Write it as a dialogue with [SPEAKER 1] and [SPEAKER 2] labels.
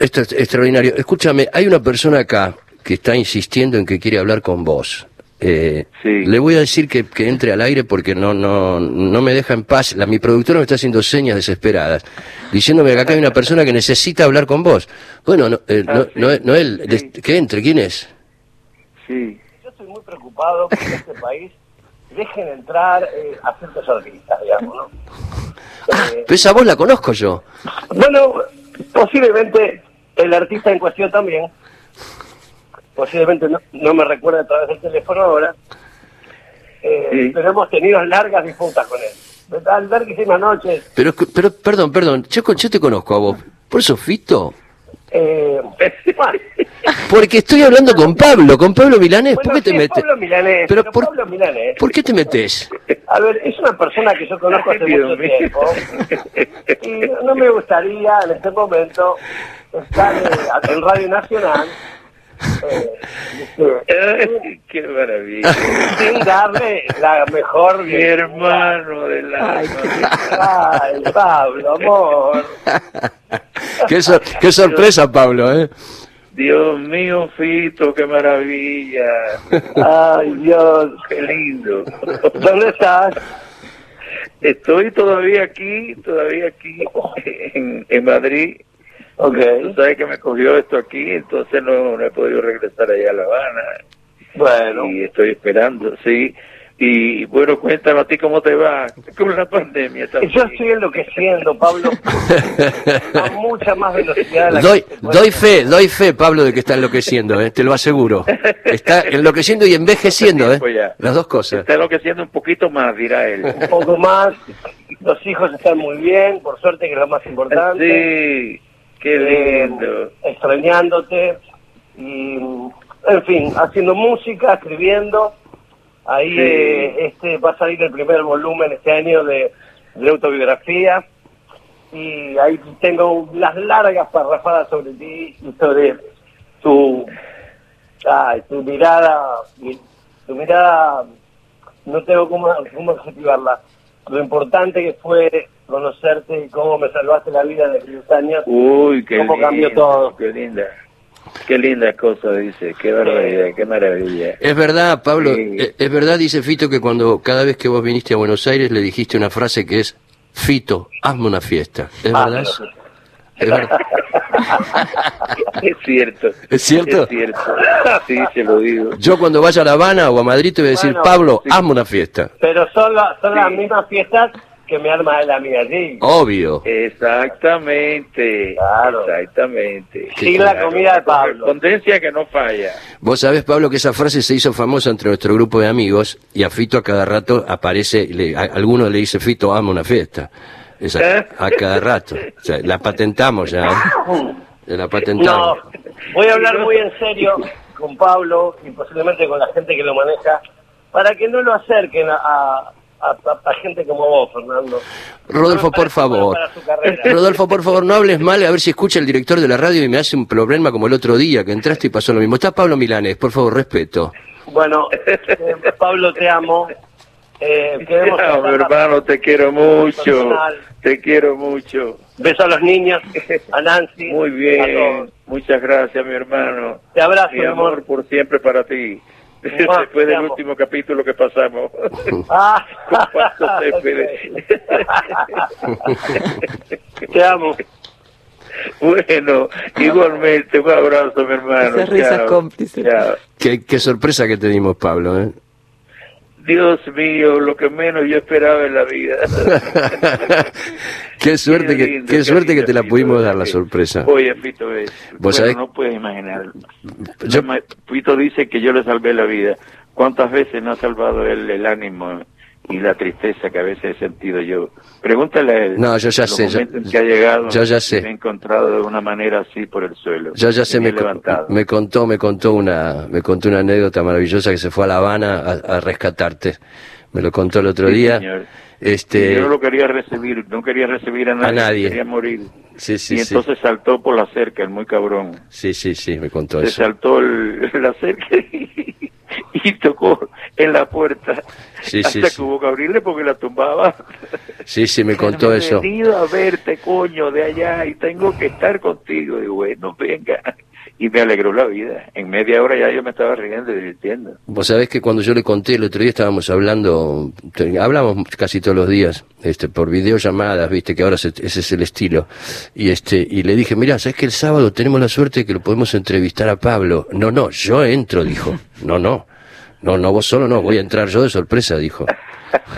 [SPEAKER 1] Esto es extraordinario. Escúchame, hay una persona acá que está insistiendo en que quiere hablar con vos. Eh,
[SPEAKER 2] Sí.
[SPEAKER 1] Le voy a decir que, que entre al aire porque no, no, no me deja en paz. La, mi productora me está haciendo señas desesperadas, diciéndome que acá hay una persona que necesita hablar con vos. Bueno, no, eh,
[SPEAKER 2] Ah,
[SPEAKER 1] no,
[SPEAKER 2] sí.
[SPEAKER 1] no, Noel,
[SPEAKER 2] Sí.
[SPEAKER 1] que entre, ¿quién es?
[SPEAKER 2] Sí.
[SPEAKER 3] Yo estoy muy preocupado porque en este país dejen entrar eh, a ciertos artistas, digamos, ¿no?
[SPEAKER 1] Pero esa voz la conozco yo.
[SPEAKER 3] bueno, posiblemente el artista en cuestión también, posiblemente no, no me recuerda a través del teléfono ahora, eh,
[SPEAKER 2] Sí.
[SPEAKER 3] pero hemos tenido largas disputas con él. Larguísimas noches.
[SPEAKER 1] Pero, pero perdón, perdón, yo, yo te conozco a vos. ¿Por eso Fito?
[SPEAKER 3] Eh,
[SPEAKER 1] Porque estoy hablando con Pablo, con Pablo Milanés. ¿Por qué te metes?
[SPEAKER 3] Pablo Milanés,
[SPEAKER 1] Pero
[SPEAKER 3] pero
[SPEAKER 1] por-
[SPEAKER 3] Pablo Milanés.
[SPEAKER 1] ¿Por qué te metes?
[SPEAKER 3] A ver, es una persona que yo conozco hace mucho
[SPEAKER 2] mío.
[SPEAKER 3] tiempo y no me gustaría en este momento estar eh, en Radio Nacional eh,
[SPEAKER 2] Ay, Qué maravilla.
[SPEAKER 3] sin darle la mejor
[SPEAKER 2] Mi hermano del alma.
[SPEAKER 3] Ay, Pablo, amor.
[SPEAKER 1] Qué, sor- qué sorpresa, Pablo, ¿eh?
[SPEAKER 2] Dios mío, Fito, qué maravilla.
[SPEAKER 3] Ay, Dios.
[SPEAKER 2] Qué lindo.
[SPEAKER 3] ¿Dónde estás?
[SPEAKER 2] Estoy todavía aquí, todavía aquí en, en Madrid.
[SPEAKER 3] Ok.
[SPEAKER 2] Tú sabes que me cogió esto aquí, entonces no, no he podido regresar allá a La Habana.
[SPEAKER 3] Bueno.
[SPEAKER 2] Y estoy esperando, sí. Y bueno, cuéntame a ti cómo te va con la pandemia también.
[SPEAKER 3] Yo estoy enloqueciendo, Pablo, a mucha más velocidad. de la
[SPEAKER 1] Doy,
[SPEAKER 3] que
[SPEAKER 1] doy fe, doy fe, Pablo, de que está enloqueciendo, ¿eh? te lo aseguro. Está enloqueciendo y envejeciendo, ¿eh?
[SPEAKER 2] Ya.
[SPEAKER 1] Las dos cosas.
[SPEAKER 2] Está enloqueciendo un poquito más, dirá él.
[SPEAKER 3] un poco más. Los hijos están muy bien, por suerte, que es lo más importante.
[SPEAKER 2] Sí, qué
[SPEAKER 3] Eh,
[SPEAKER 2] lindo.
[SPEAKER 3] extrañándote. Y, en fin, haciendo música, escribiendo. Ahí
[SPEAKER 2] Sí.
[SPEAKER 3] eh, este va a salir el primer volumen este año de, de autobiografía. Y ahí tengo las largas parrafadas sobre ti y sobre tu, ay, tu mirada. Tu mirada, no tengo cómo, cómo adjetivarla. Lo importante que fue conocerte y cómo me salvaste la vida de 10 años.
[SPEAKER 2] Uy, qué
[SPEAKER 3] cómo
[SPEAKER 2] lindo.
[SPEAKER 3] cambió todo.
[SPEAKER 2] Qué linda. Qué linda cosa dice. Qué barbaridad, qué maravilla.
[SPEAKER 1] Es verdad, Pablo,
[SPEAKER 2] Sí.
[SPEAKER 1] eh, es verdad, dice Fito, que cuando cada vez que vos viniste a Buenos Aires le dijiste una frase que es, Fito, hazme una fiesta. ¿Es
[SPEAKER 3] Ah,
[SPEAKER 1] verdad? Es verdad.
[SPEAKER 2] Es cierto.
[SPEAKER 1] ¿Es cierto?
[SPEAKER 2] Es cierto. Sí, se lo digo.
[SPEAKER 1] Yo cuando vaya a La Habana o a Madrid te voy a decir,
[SPEAKER 3] Bueno,
[SPEAKER 1] Pablo,
[SPEAKER 2] sí.
[SPEAKER 1] hazme una fiesta.
[SPEAKER 3] Pero son, la- son las mismas fiestas que me arma el amiga allí.
[SPEAKER 1] Obvio.
[SPEAKER 2] Exactamente.
[SPEAKER 3] Claro.
[SPEAKER 2] Exactamente.
[SPEAKER 3] Sí, la comida de Pablo.
[SPEAKER 2] Correspondencia que no falla.
[SPEAKER 1] Vos sabés, Pablo, que esa frase se hizo famosa entre nuestro grupo de amigos y a Fito a cada rato aparece, le, a, alguno le dice, Fito, hazme una fiesta. Esa-
[SPEAKER 2] ¿Eh?
[SPEAKER 1] a cada rato. O sea, la patentamos ya. ¿eh? La
[SPEAKER 3] No,
[SPEAKER 1] patentamos.
[SPEAKER 3] voy a hablar muy en serio con Pablo y posiblemente con la gente que lo maneja para que no lo acerquen a, a, a- a gente como vos, Fernando.
[SPEAKER 1] Rodolfo,
[SPEAKER 3] No
[SPEAKER 1] por favor. Rodolfo, por favor, no hables mal, a ver si escucha el director de la radio y me hace un problema como el otro día, que entraste y pasó lo mismo. Está Pablo Milanes, por favor, respeto.
[SPEAKER 3] Bueno, eh, Pablo, te amo. Eh,
[SPEAKER 2] mi hermano, te quiero mucho.
[SPEAKER 3] Personal.
[SPEAKER 2] Te quiero mucho.
[SPEAKER 3] Beso a los niños, a Nancy.
[SPEAKER 2] Muy
[SPEAKER 3] A
[SPEAKER 2] bien.
[SPEAKER 3] todos.
[SPEAKER 2] Muchas gracias, mi hermano.
[SPEAKER 3] Te abrazo,
[SPEAKER 2] Mi
[SPEAKER 3] mi
[SPEAKER 2] amor
[SPEAKER 3] amor.
[SPEAKER 2] por siempre para ti.
[SPEAKER 3] Mua,
[SPEAKER 2] Después del último capítulo que pasamos.
[SPEAKER 3] Ah. Te amo.
[SPEAKER 2] Bueno, igualmente, un abrazo, mi hermano.
[SPEAKER 4] Esa risa
[SPEAKER 2] Chao.
[SPEAKER 4] cómplice.
[SPEAKER 2] Chao.
[SPEAKER 1] Qué, qué sorpresa que te dimos, Pablo. ¿eh?
[SPEAKER 2] Dios mío, lo que menos yo esperaba en la vida.
[SPEAKER 1] qué suerte, que,
[SPEAKER 2] lindo,
[SPEAKER 1] qué suerte que te la pudimos dar la sorpresa.
[SPEAKER 2] Oye, Fito, es,
[SPEAKER 1] Vos
[SPEAKER 2] bueno,
[SPEAKER 1] sabés-
[SPEAKER 2] no puedes imaginar.
[SPEAKER 1] Yo-
[SPEAKER 2] Fito dice que yo le salvé la vida. ¿Cuántas veces no ha salvado él el ánimo y la tristeza que a veces he sentido yo? Pregúntale a él.
[SPEAKER 1] No, yo ya sé, yo-
[SPEAKER 2] en que ha llegado.
[SPEAKER 1] yo ya sé.
[SPEAKER 2] Me he encontrado de una manera así por el suelo.
[SPEAKER 1] Yo ya sé, me,
[SPEAKER 2] levantado.
[SPEAKER 1] me contó, me contó una, me contó una anécdota maravillosa que se fue a La Habana a, a rescatarte. Me lo contó el otro
[SPEAKER 2] Sí,
[SPEAKER 1] día.
[SPEAKER 2] señor.
[SPEAKER 1] Este,
[SPEAKER 2] yo no lo quería recibir, no quería recibir a nadie.
[SPEAKER 1] nadie.
[SPEAKER 2] Quería morir.
[SPEAKER 1] sí, sí,
[SPEAKER 2] y
[SPEAKER 1] sí,
[SPEAKER 2] entonces saltó por la cerca, el muy cabrón.
[SPEAKER 1] sí, sí, sí, me contó
[SPEAKER 2] Se
[SPEAKER 1] eso.
[SPEAKER 2] saltó el, la cerca y, y tocó en la puerta
[SPEAKER 1] Sí,
[SPEAKER 2] hasta
[SPEAKER 1] sí,
[SPEAKER 2] que
[SPEAKER 1] sí.
[SPEAKER 2] hubo que abrirle porque la tumbaba.
[SPEAKER 1] Sí, sí, me contó eso.
[SPEAKER 2] He venido a verte, coño, de allá y tengo que estar contigo. Digo, bueno, venga. Y me alegró la vida. En media hora ya yo me estaba riendo y divirtiendo.
[SPEAKER 1] Vos sabés que cuando yo le conté el otro día estábamos hablando, hablamos casi todos los días, este, por videollamadas, viste, que ahora se- ese es el estilo. Y este, y le dije, mira, sabes que el sábado tenemos la suerte de que lo podemos entrevistar a Pablo. No, no, yo entro, dijo. No, no. No, no, vos solo no, voy a entrar yo de sorpresa, dijo.